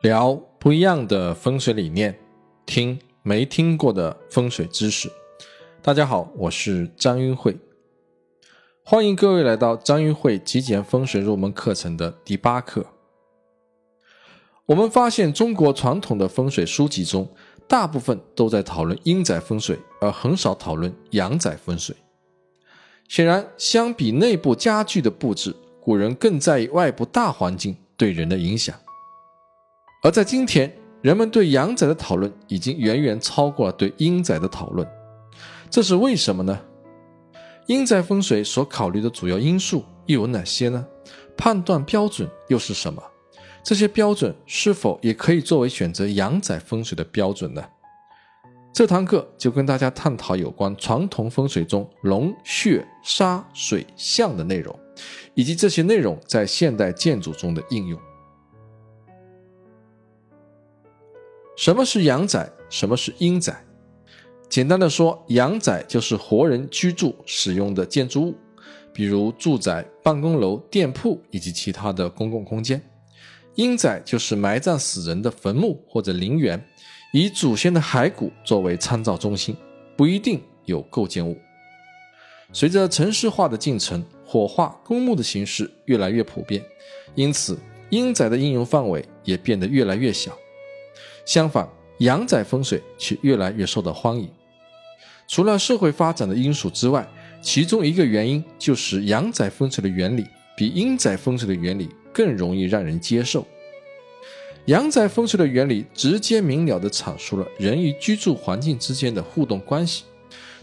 聊不一样的风水理念，听没听过的风水知识。大家好，我是张云慧，欢迎各位来到张云慧极简风水入门课程的第八课。我们发现，中国传统的风水书籍中，大部分都在讨论阴宅风水，而很少讨论阳宅风水。显然，相比内部家具的布置，古人更在意外部大环境对人的影响。而在今天，人们对阳宅的讨论已经远远超过了对阴宅的讨论，这是为什么呢？阴宅风水所考虑的主要因素又有哪些呢？判断标准又是什么？这些标准是否也可以作为选择阳宅风水的标准呢？这堂课就跟大家探讨有关传统风水中龙、穴、沙、水、象的内容，以及这些内容在现代建筑中的应用。什么是阳宅？什么是阴宅？简单的说，阳宅就是活人居住使用的建筑物，比如住宅、办公楼、店铺以及其他的公共空间；阴宅就是埋葬死人的坟墓或者陵园，以祖先的骸骨作为参照中心，不一定有构建物。随着城市化的进程，火化公墓的形式越来越普遍，因此阴宅的应用范围也变得越来越小。相反，阳宅风水却越来越受到欢迎。除了社会发展的因素之外，其中一个原因就是阳宅风水的原理比阴宅风水的原理更容易让人接受。阳宅风水的原理直接明了地阐述了人与居住环境之间的互动关系，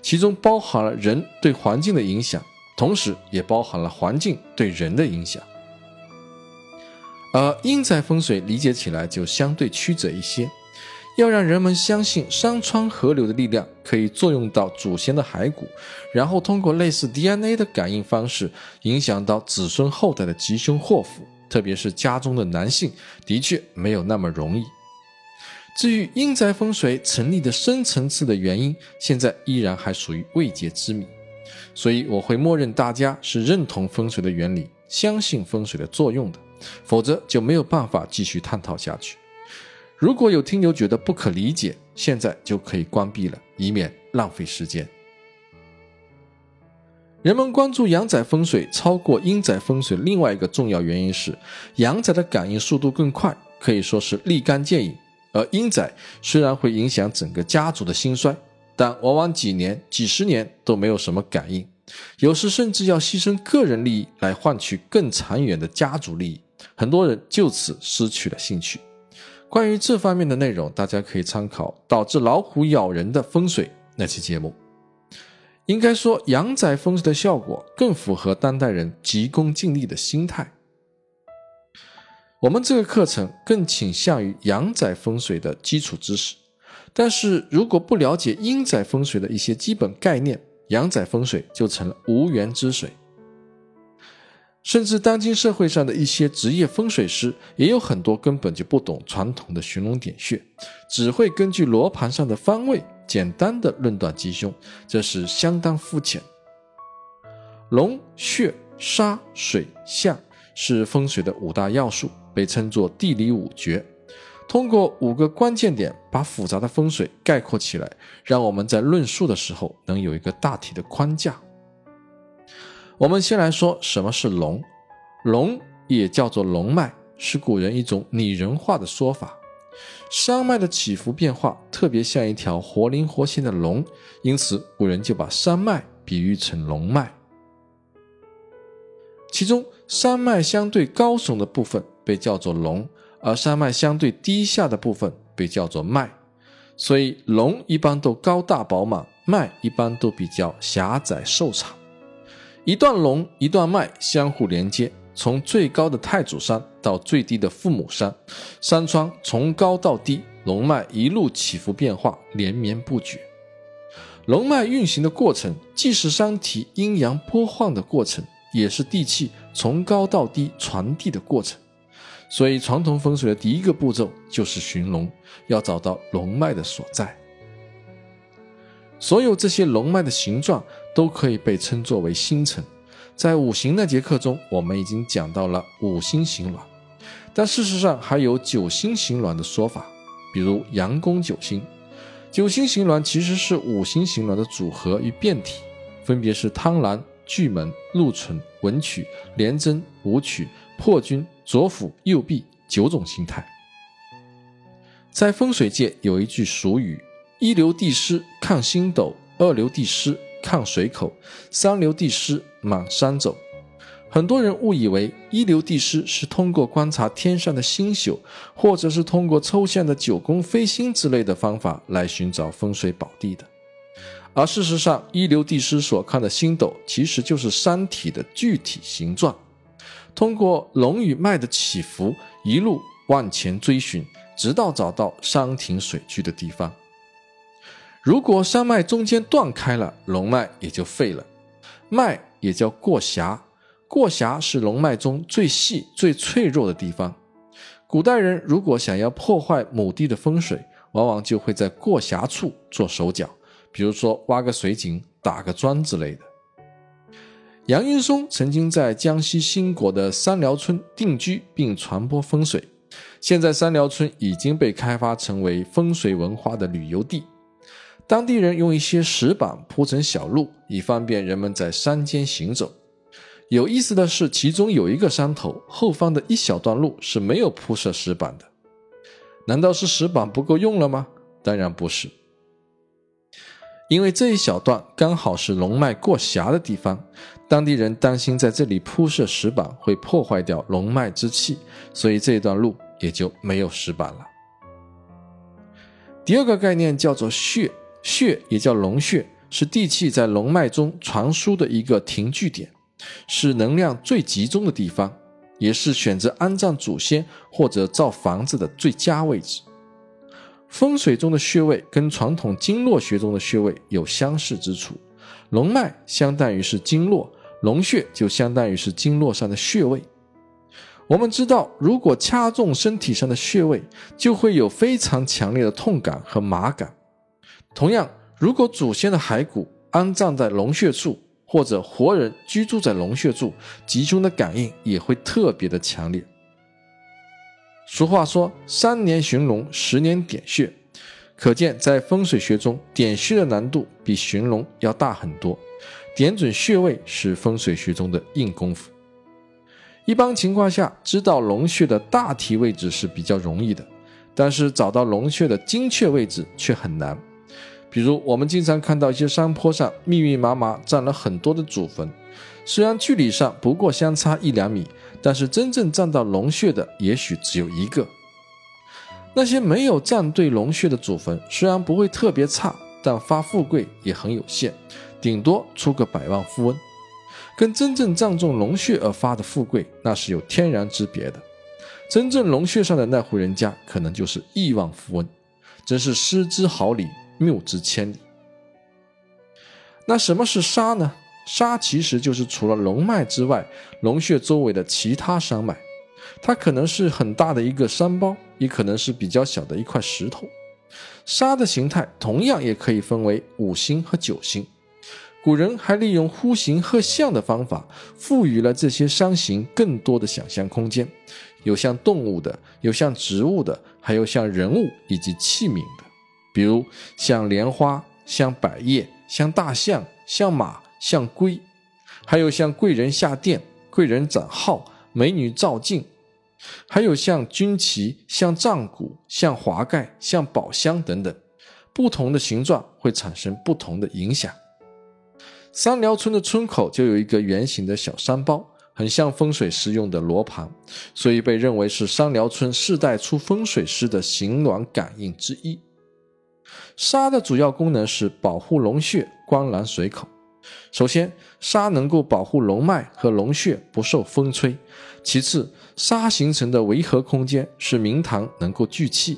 其中包含了人对环境的影响，同时也包含了环境对人的影响。而阴宅风水理解起来就相对曲折一些，要让人们相信山川河流的力量可以作用到祖先的骸骨，然后通过类似 DNA 的感应方式影响到子孙后代的吉凶祸福，特别是家中的男性，的确没有那么容易。至于阴宅风水成立的深层次的原因，现在依然还属于未解之谜，所以我会默认大家是认同风水的原理，相信风水的作用的。否则就没有办法继续探讨下去。如果有听友觉得不可理解，现在就可以关闭了，以免浪费时间。人们关注阳宅风水超过阴宅风水，另外一个重要原因是，阳宅的感应速度更快，可以说是立竿见影；而阴宅虽然会影响整个家族的兴衰，但往往几年、几十年都没有什么感应，有时甚至要牺牲个人利益来换取更长远的家族利益。很多人就此失去了兴趣。关于这方面的内容，大家可以参考导致老虎咬人的风水那期节目。应该说，阳宅风水的效果更符合当代人急功近利的心态。我们这个课程更倾向于阳宅风水的基础知识，但是如果不了解阴宅风水的一些基本概念，阳宅风水就成了无源之水。甚至当今社会上的一些职业风水师，也有很多根本就不懂传统的寻龙点穴，只会根据罗盘上的方位简单的论断吉凶，这是相当肤浅。龙、穴、沙、水、象是风水的五大要素，被称作地理五诀。通过五个关键点，把复杂的风水概括起来，让我们在论述的时候能有一个大体的框架。我们先来说什么是龙，龙也叫做龙脉，是古人一种拟人化的说法。山脉的起伏变化特别像一条活灵活现的龙，因此古人就把山脉比喻成龙脉。其中，山脉相对高耸的部分被叫做龙，而山脉相对低下的部分被叫做脉。所以，龙一般都高大饱满，脉一般都比较狭窄瘦长。一段龙，一段脉相互连接，从最高的太祖山到最低的父母山，山川从高到低，龙脉一路起伏变化，连绵不绝。龙脉运行的过程，既是山体阴阳波晃的过程，也是地气从高到低传递的过程。所以，传统风水的第一个步骤就是寻龙，要找到龙脉的所在。所有这些龙脉的形状。都可以被称作为星辰。在五行那节课中，我们已经讲到了五星形峦。但事实上还有九星形卵的说法，比如阳宫九星。九星形卵其实是五星形卵的组合与变体，分别是汤蓝、巨门、禄存、文曲、廉贞、武曲、破军、左辅、右弼九种形态。在风水界有一句俗语：一流地师看星斗，二流地师看水口，三流地师满山走。很多人误以为一流地师是通过观察天上的星宿，或者是通过抽象的九宫飞星之类的方法来寻找风水宝地的。而事实上，一流地师所看的星斗其实就是山体的具体形状，通过龙与脉的起伏，一路往前追寻，直到找到山停水居的地方。如果山脉中间断开了，龙脉也就废了，脉也叫过峡。过峡是龙脉中最细、最脆弱的地方。古代人如果想要破坏某地的风水，往往就会在过峡处做手脚，比如说挖个水井、打个桩之类的。杨云松曾经在江西兴国的三寮村定居并传播风水，现在三寮村已经被开发成为风水文化的旅游地。当地人用一些石板铺成小路，以方便人们在山间行走。有意思的是，其中有一个山头后方的一小段路是没有铺设石板的。难道是石板不够用了吗？当然不是，因为这一小段刚好是龙脉过峡的地方，当地人担心在这里铺设石板会破坏掉龙脉之气，所以这一段路也就没有石板了。第二个概念叫做穴，穴也叫龙穴，是地气在龙脉中传输的一个停聚点。是能量最集中的地方，也是选择安葬祖先或者造房子的最佳位置。风水中的穴位跟传统经络学中的穴位有相似之处，龙脉相当于是经络，龙穴就相当于是经络上的穴位。我们知道，如果掐中身体上的穴位，就会有非常强烈的痛感和麻感。同样，如果祖先的骸骨安葬在龙穴处，或者活人居住在龙穴处，集中的感应也会特别的强烈。俗话说“三年寻龙，十年点穴”，可见在风水学中，点穴的难度比寻龙要大很多。点准穴位是风水学中的硬功夫。一般情况下，知道龙穴的大体位置是比较容易的，但是找到龙穴的精确位置却很难。比如，我们经常看到一些山坡上密密麻麻站了很多的祖坟，虽然距离上不过相差一两米，但是真正站到龙穴的也许只有一个。那些没有站对龙穴的祖坟，虽然不会特别差，但发富贵也很有限，顶多出个百万富翁。跟真正站中龙穴而发的富贵，那是有天壤之别的。真正龙穴上的那户人家，可能就是亿万富翁，真是失之毫厘。谬之千里。那什么是沙呢？沙其实就是除了龙脉之外，龙穴周围的其他山脉。它可能是很大的一个山包，也可能是比较小的一块石头。沙的形态同样也可以分为五星和九星。古人还利用呼形鹤象的方法，赋予了这些山形更多的想象空间。有像动物的，有像植物的，还有像人物以及器皿的。比如像莲花、像百叶、像大象、像马、像龟，还有像贵人下殿、贵人展号、美女照镜，还有像军旗、像战鼓、像华盖、像宝箱等等，不同的形状会产生不同的影响。三寮村的村口就有一个圆形的小山包，很像风水师用的罗盘，所以被认为是三寮村世代出风水师的行卵感应之一。沙的主要功能是保护龙穴、观澜水口。首先，沙能够保护龙脉和龙穴不受风吹；其次，沙形成的围合空间使明堂能够聚气。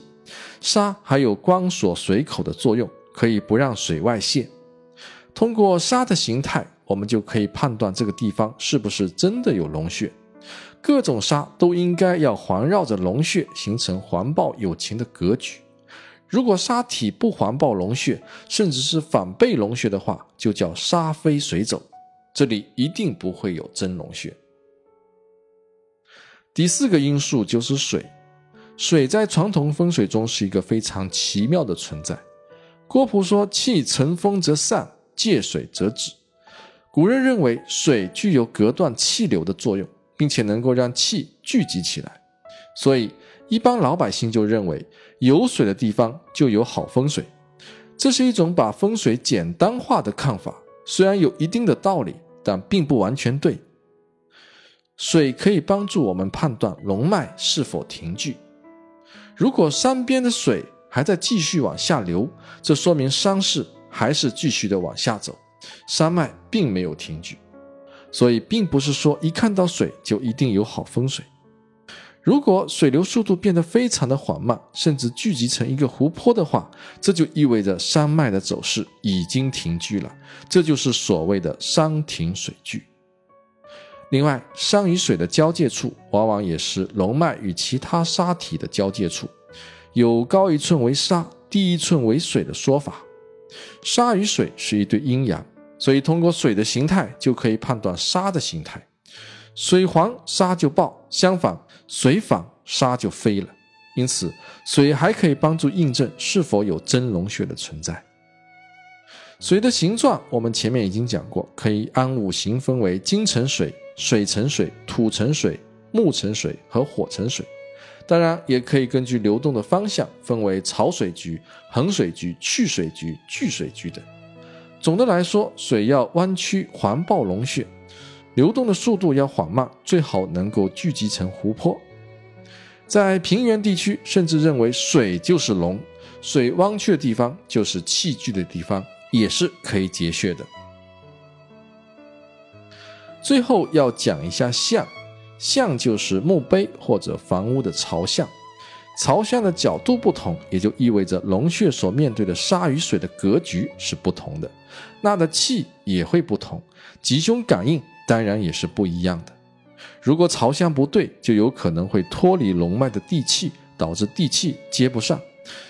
沙还有关锁水口的作用，可以不让水外泄。通过沙的形态，我们就可以判断这个地方是不是真的有龙穴。各种沙都应该要环绕着龙穴，形成环抱有情的格局。如果沙体不环抱龙穴，甚至是反背龙穴的话，就叫沙飞水走，这里一定不会有真龙穴。第四个因素就是水。水在传统风水中是一个非常奇妙的存在。郭璞说：“气乘风则散，借水则止。”古人认为水具有隔断气流的作用，并且能够让气聚集起来，所以一般老百姓就认为有水的地方就有好风水。这是一种把风水简单化的看法，虽然有一定的道理，但并不完全对。水可以帮助我们判断龙脉是否停聚。如果山边的水还在继续往下流，这说明山势还是继续的往下走，山脉并没有停聚。所以，并不是说一看到水就一定有好风水。如果水流速度变得非常的缓慢，甚至聚集成一个湖泊的话，这就意味着山脉的走势已经停居了，这就是所谓的山停水聚。另外，山与水的交界处，往往也是龙脉与其他沙体的交界处，有高一寸为沙，低一寸为水的说法。沙与水是一对阴阳，所以通过水的形态就可以判断沙的形态。水黄沙就爆，相反，水反沙就飞了。因此，水还可以帮助印证是否有真龙穴的存在。水的形状，我们前面已经讲过，可以按五行分为金成水。水成水，土成水，木成水和火成水，当然也可以根据流动的方向分为潮水局、横水局、去水局、聚水局等。总的来说，水要弯曲环抱龙穴，流动的速度要缓慢，最好能够聚集成湖泊。在平原地区，甚至认为水就是龙，水弯曲的地方就是气聚的地方，也是可以结穴的。最后要讲一下向，向就是墓碑或者房屋的朝向，朝向的角度不同，也就意味着龙穴所面对的沙与水的格局是不同的，纳的气也会不同，吉凶感应当然也是不一样的。如果朝向不对，就有可能会脱离龙脉的地气，导致地气接不上，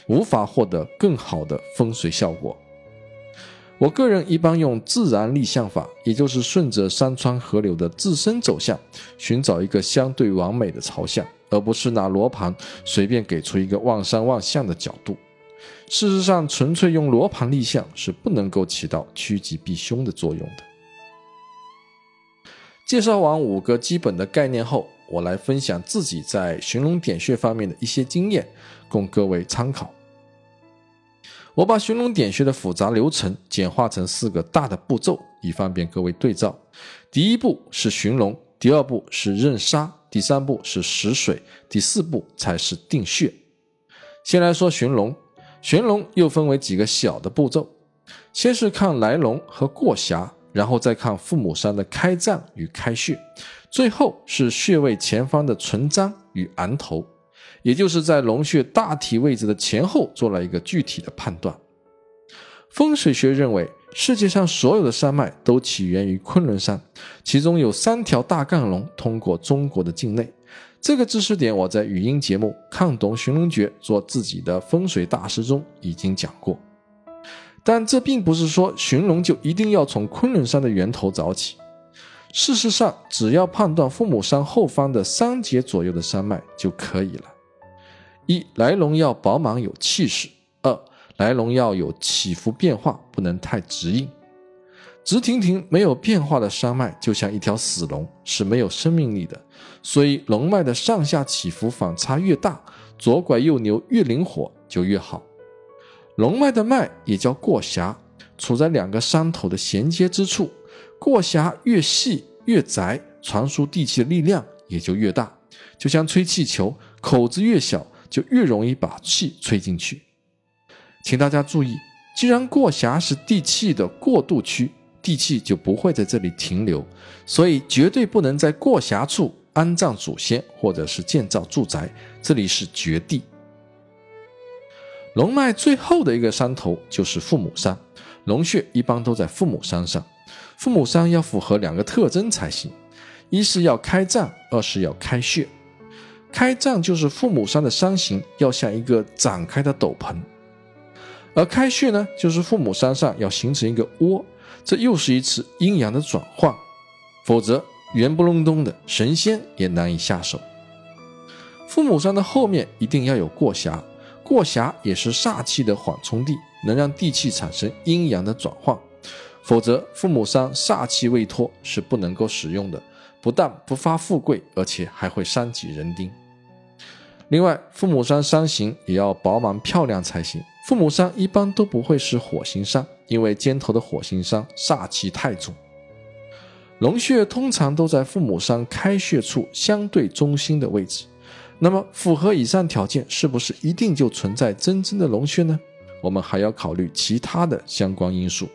无法获得更好的风水效果。我个人一般用自然立向法，也就是顺着山川河流的自身走向，寻找一个相对完美的朝向，而不是拿罗盘随便给出一个望山望向的角度。事实上，纯粹用罗盘立向是不能够起到趋吉避凶的作用的。介绍完五个基本的概念后，我来分享自己在寻龙点穴方面的一些经验，供各位参考。我把寻龙点穴的复杂流程简化成四个大的步骤，以方便各位对照。第一步是寻龙，第二步是认沙，第三步是识水，第四步才是定穴。先来说寻龙，寻龙又分为几个小的步骤，先是看来龙和过峡，然后再看父母山的开脏与开穴，最后是穴位前方的存章与昂头。也就是在龙穴大体位置的前后做了一个具体的判断。风水学认为，世界上所有的山脉都起源于昆仑山，其中有三条大干龙通过中国的境内。这个知识点我在语音节目《看懂寻龙诀，做自己的风水大师》中已经讲过。但这并不是说寻龙就一定要从昆仑山的源头找起。事实上，只要判断父母山后方的三节左右的山脉就可以了。一来龙要饱满有气势，二来龙要有起伏变化，不能太直硬。直挺挺没有变化的山脉就像一条死龙，是没有生命力的。所以龙脉的上下起伏反差越大，左拐右扭越灵活就越好。龙脉的脉也叫过峡，处在两个山头的衔接之处，过峡越细越窄，传输地气的力量也就越大。就像吹气球，口子越小。就越容易把气吹进去，请大家注意，既然过峡是地气的过渡区，地气就不会在这里停留，所以绝对不能在过峡处安葬祖先或者是建造住宅，这里是绝地。龙脉最后的一个山头就是父母山，龙穴一般都在父母山上，父母山要符合两个特征才行，一是要开脏，二是要开穴。开脏就是父母山的山形要像一个展开的斗篷，而开穴呢，就是父母山上要形成一个窝，这又是一次阴阳的转换，否则圆不隆咚的神仙也难以下手。父母山的后面一定要有过峡，过峡也是煞气的缓冲地，能让地气产生阴阳的转换。否则，父母山煞气未脱是不能够使用的，不但不发富贵，而且还会伤及人丁。另外，父母山山形也要饱满漂亮才行。父母山一般都不会是火星山，因为尖头的火星山煞气太重。龙穴通常都在父母山开穴处相对中心的位置。那么，符合以上条件，是不是一定就存在真正的龙穴呢？我们还要考虑其他的相关因素。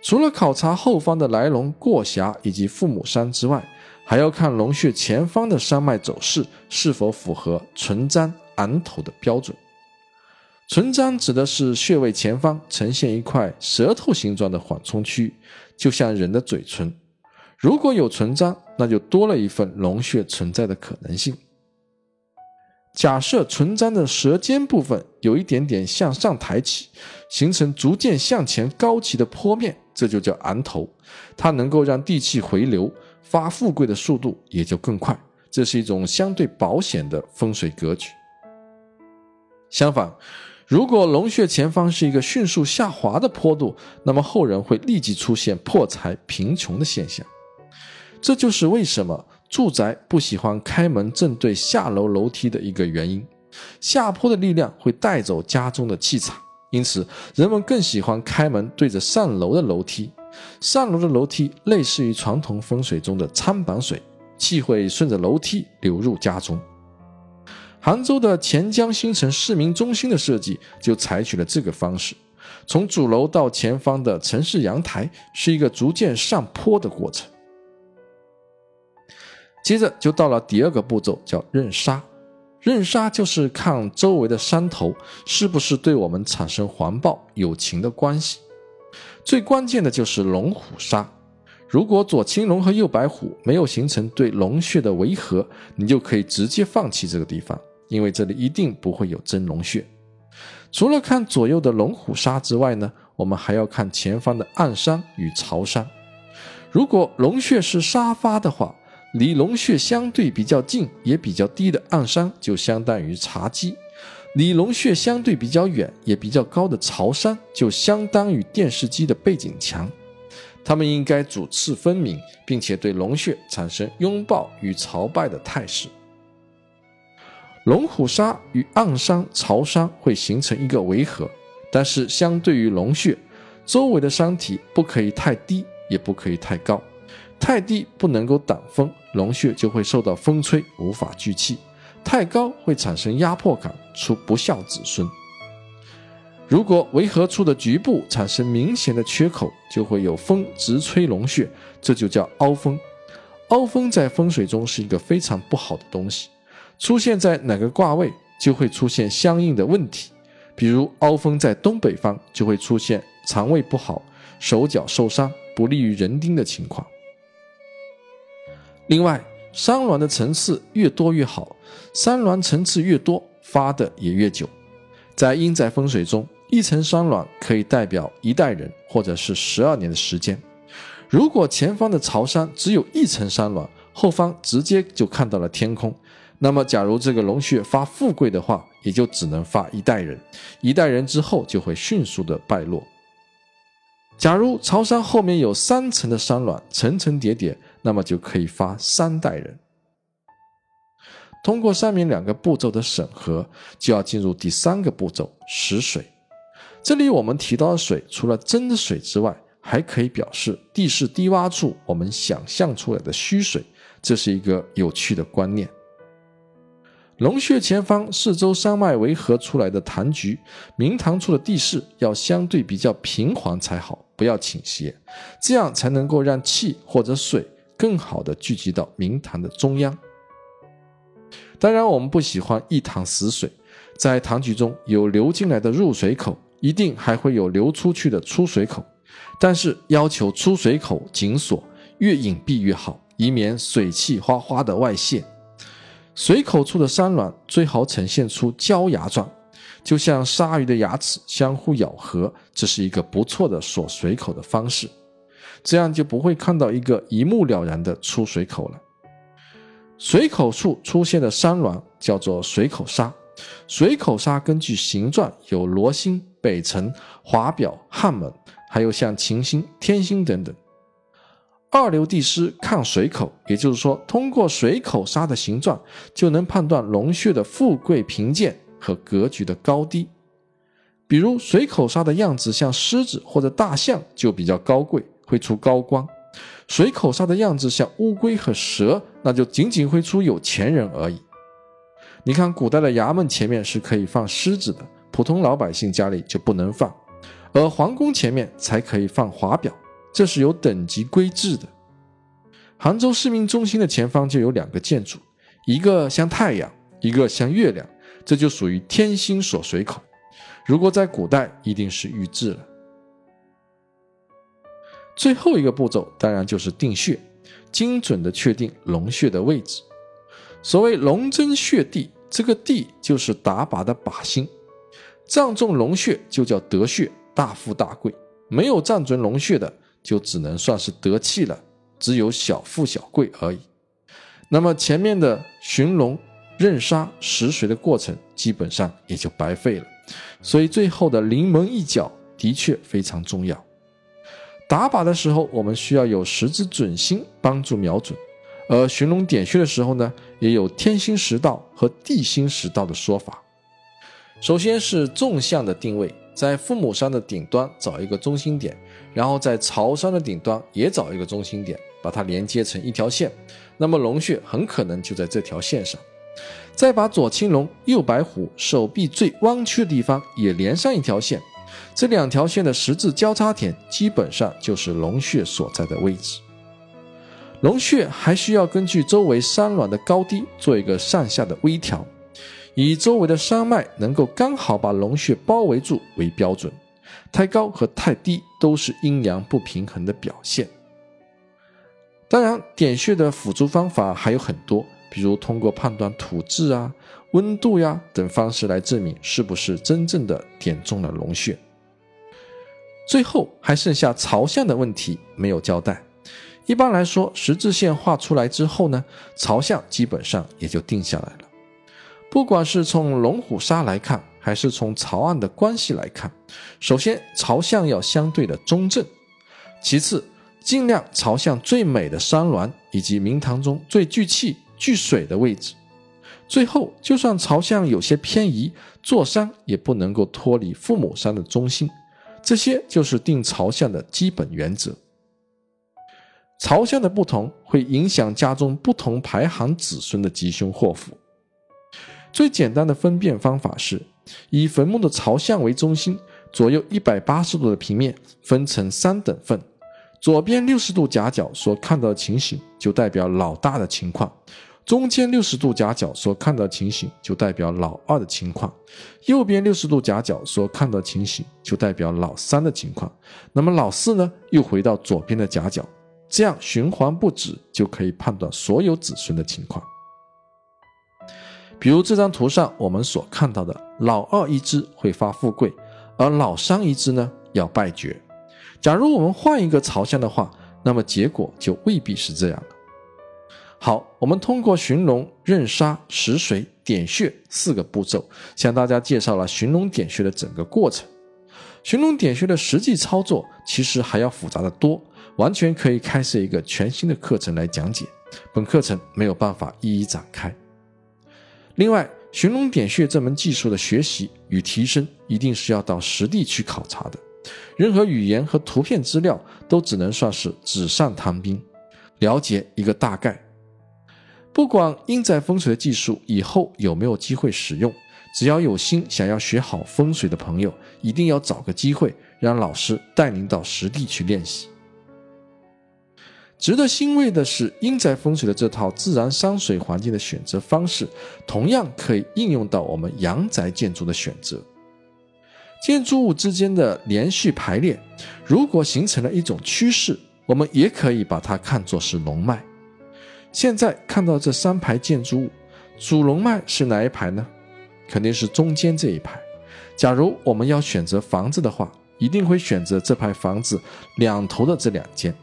除了考察后方的来龙过峡以及父母山之外，还要看龙穴前方的山脉走势是否符合唇簪昂头的标准。唇簪指的是穴位前方呈现一块舌头形状的缓冲区，就像人的嘴唇。如果有唇簪，那就多了一份龙穴存在的可能性。假设唇粘的舌尖部分有一点点向上抬起，形成逐渐向前高起的坡面，这就叫昂头，它能够让地气回流。发富贵的速度也就更快，这是一种相对保险的风水格局。相反，如果龙穴前方是一个迅速下滑的坡度，那么后人会立即出现破财贫穷的现象。这就是为什么住宅不喜欢开门正对下楼楼梯的一个原因。下坡的力量会带走家中的气场，因此人们更喜欢开门对着上楼的楼梯。上楼的楼梯类似于传统风水中的餐板水，气会顺着楼梯流入家中。杭州的钱江新城市民中心的设计就采取了这个方式，从主楼到前方的城市阳台是一个逐渐上坡的过程。接着就到了第二个步骤，叫认杀。认杀就是看周围的山头是不是对我们产生环抱有情的关系。最关键的就是龙虎杀。如果左青龙和右白虎没有形成对龙穴的围合，你就可以直接放弃这个地方，因为这里一定不会有真龙穴。除了看左右的龙虎杀之外呢，我们还要看前方的暗山与朝山。如果龙穴是沙发的话，离龙穴相对比较近也比较低的暗山就相当于茶几。离龙穴相对比较远也比较高的朝山，就相当于电视机的背景墙。它们应该主次分明，并且对龙穴产生拥抱与朝拜的态势。龙虎沙与暗山、朝山会形成一个围合，但是相对于龙穴，周围的山体不可以太低，也不可以太高。太低不能够挡风，龙穴就会受到风吹，无法聚气。太高会产生压迫感，出不孝子孙。如果围合处的局部产生明显的缺口，就会有风直吹龙穴，这就叫凹风。凹风在风水中是一个非常不好的东西，出现在哪个卦位就会出现相应的问题。比如凹风在东北方，就会出现肠胃不好、手脚受伤、不利于人丁的情况。另外，山峦的层次越多越好，山峦层次越多，发的也越久。在阴宅风水中，一层山峦可以代表一代人，或者是十二年的时间。如果前方的朝山只有一层山峦，后方直接就看到了天空，那么假如这个龙穴发富贵的话，也就只能发一代人，一代人之后就会迅速的败落。假如朝山后面有三层的山峦，层层叠叠。那么就可以发三代人。通过上面两个步骤的审核，就要进入第三个步骤实水。这里我们提到的水，除了真的水之外，还可以表示地势低洼处我们想象出来的虚水，这是一个有趣的观念。龙穴前方四周山脉围合出来的潭局，明堂处的地势要相对比较平缓才好，不要倾斜，这样才能够让气或者水。更好的聚集到明堂的中央。当然，我们不喜欢一塘死水，在堂局中有流进来的入水口，一定还会有流出去的出水口。但是要求出水口紧锁，越隐蔽越好，以免水气哗哗的外泄。水口处的山峦最好呈现出焦牙状，就像鲨鱼的牙齿相互咬合，这是一个不错的锁水口的方式。这样就不会看到一个一目了然的出水口了。水口处出现的山峦叫做水口沙。水口沙根据形状有罗星、北辰、华表、汉门，还有像擎星、天星等等。二流地师看水口，也就是说，通过水口沙的形状，就能判断龙穴的富贵贫贱和格局的高低。比如水口沙的样子像狮子或者大象，就比较高贵，会出高官；水口沙的样子像乌龟和蛇，那就仅仅会出有钱人而已。你看，古代的衙门前面是可以放狮子的，普通老百姓家里就不能放；而皇宫前面才可以放华表，这是有等级规制的。杭州市民中心的前方就有两个建筑，一个像太阳，一个像月亮，这就属于天心锁水口。如果在古代，一定是玉制了。最后一个步骤当然就是定穴，精准的确定龙穴的位置。所谓龙争穴地。这个地就是打靶的靶心，站中龙穴就叫得穴，大富大贵；没有站准龙穴的，就只能算是得气了，只有小富小贵而已。那么前面的寻龙、任杀、食水的过程，基本上也就白费了。所以最后的临门一脚的确非常重要。打靶的时候，我们需要有十字准星帮助瞄准。而寻龙点穴的时候呢，也有天心十道和地心十道的说法。首先是纵向的定位，在父母山的顶端找一个中心点，然后在朝山的顶端也找一个中心点，把它连接成一条线。那么龙穴很可能就在这条线上。再把左青龙、右白虎手臂最弯曲的地方也连上一条线，这两条线的十字交叉点基本上就是龙穴所在的位置。龙穴还需要根据周围山峦的高低做一个上下的微调，以周围的山脉能够刚好把龙穴包围住为标准，太高和太低都是阴阳不平衡的表现。当然，点穴的辅助方法还有很多，比如通过判断土质啊、温度呀等方式来证明是不是真正的点中了龙穴。最后还剩下朝向的问题没有交代。一般来说，十字线画出来之后呢，朝向基本上也就定下来了。不管是从龙虎沙来看，还是从朝岸的关系来看，首先朝向要相对的中正，其次尽量朝向最美的山峦以及明堂中最聚气聚水的位置。最后，就算朝向有些偏移，坐山也不能够脱离父母山的中心。这些就是定朝向的基本原则。朝向的不同会影响家中不同排行子孙的吉凶祸福。最简单的分辨方法是，以坟墓的朝向为中心，左右一百八十度的平面分成三等份，左边六十度夹角所看到的情形就代表老大的情况，中间六十度夹角所看到的情形就代表老二的情况，右边六十度夹角所看到的情形就代表老三的情况。那么老四呢，又回到左边的夹角。这样循环不止，就可以判断所有子孙的情况。比如这张图上我们所看到的，老二一只会发富贵，而老三一只呢要败绝。假如我们换一个朝向的话，那么结果就未必是这样了。好，我们通过寻龙、认杀、食髓、点穴四个步骤，向大家介绍了寻龙点穴的整个过程。寻龙点穴的实际操作其实还要复杂的多。完全可以开设一个全新的课程来讲解，本课程没有办法一一展开。另外，寻龙点穴这门技术的学习与提升，一定是要到实地去考察的。任何语言和图片资料都只能算是纸上谈兵，了解一个大概。不管阴宅风水的技术以后有没有机会使用，只要有心想要学好风水的朋友，一定要找个机会让老师带您到实地去练习。值得欣慰的是，阴宅风水的这套自然山水环境的选择方式，同样可以应用到我们阳宅建筑的选择。建筑物之间的连续排列，如果形成了一种趋势，我们也可以把它看作是龙脉。现在看到这三排建筑物，主龙脉是哪一排呢？肯定是中间这一排。假如我们要选择房子的话，一定会选择这排房子两头的这两间。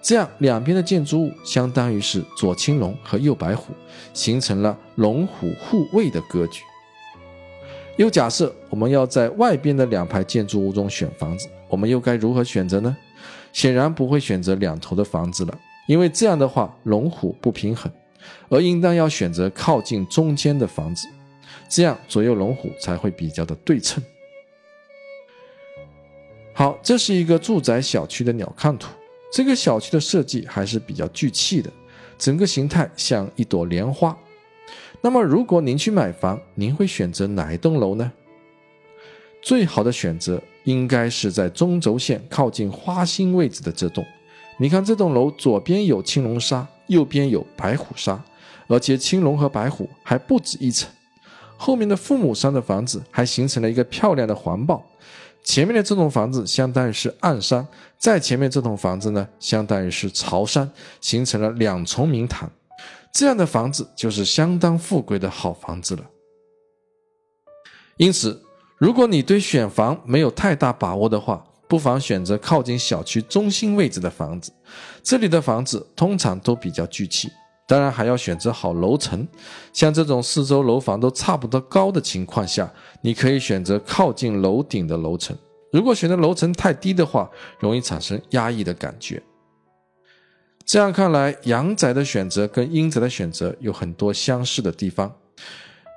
这样两边的建筑物相当于是左青龙和右白虎，形成了龙虎护卫的格局。又假设我们要在外边的两排建筑物中选房子，我们又该如何选择呢？显然不会选择两头的房子了，因为这样的话龙虎不平衡，而应当要选择靠近中间的房子，这样左右龙虎才会比较的对称。好，这是一个住宅小区的鸟瞰图。这个小区的设计还是比较聚气的，整个形态像一朵莲花。那么，如果您去买房，您会选择哪一栋楼呢？最好的选择应该是在中轴线靠近花心位置的这栋。你看，这栋楼左边有青龙沙，右边有白虎沙，而且青龙和白虎还不止一层。后面的父母山的房子还形成了一个漂亮的环抱。前面的这栋房子相当于是暗山，再前面这栋房子呢，相当于是朝山，形成了两重明堂。这样的房子就是相当富贵的好房子了。因此，如果你对选房没有太大把握的话，不妨选择靠近小区中心位置的房子。这里的房子通常都比较聚气。当然还要选择好楼层，像这种四周楼房都差不多高的情况下，你可以选择靠近楼顶的楼层。如果选择楼层太低的话，容易产生压抑的感觉。这样看来，阳宅的选择跟阴宅的选择有很多相似的地方，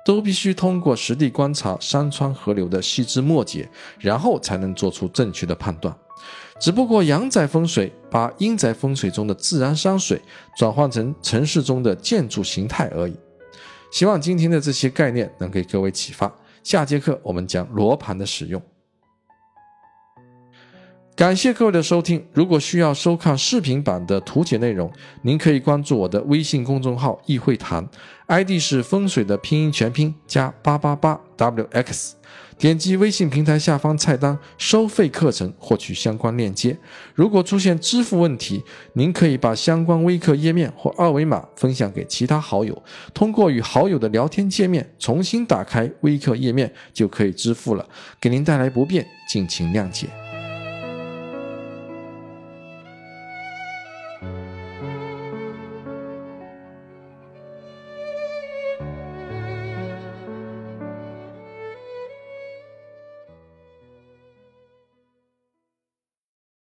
都必须通过实地观察山川河流的细枝末节，然后才能做出正确的判断。只不过阳宅风水把阴宅风水中的自然山水转换成城市中的建筑形态而已。希望今天的这些概念能给各位启发。下节课我们讲罗盘的使用。感谢各位的收听。如果需要收看视频版的图解内容，您可以关注我的微信公众号“易会谈 ”，ID 是风水的拼音全拼加八八八 wx。点击微信平台下方菜单“收费课程”获取相关链接。如果出现支付问题，您可以把相关微课页面或二维码分享给其他好友，通过与好友的聊天界面重新打开微课页面就可以支付了。给您带来不便，敬请谅解。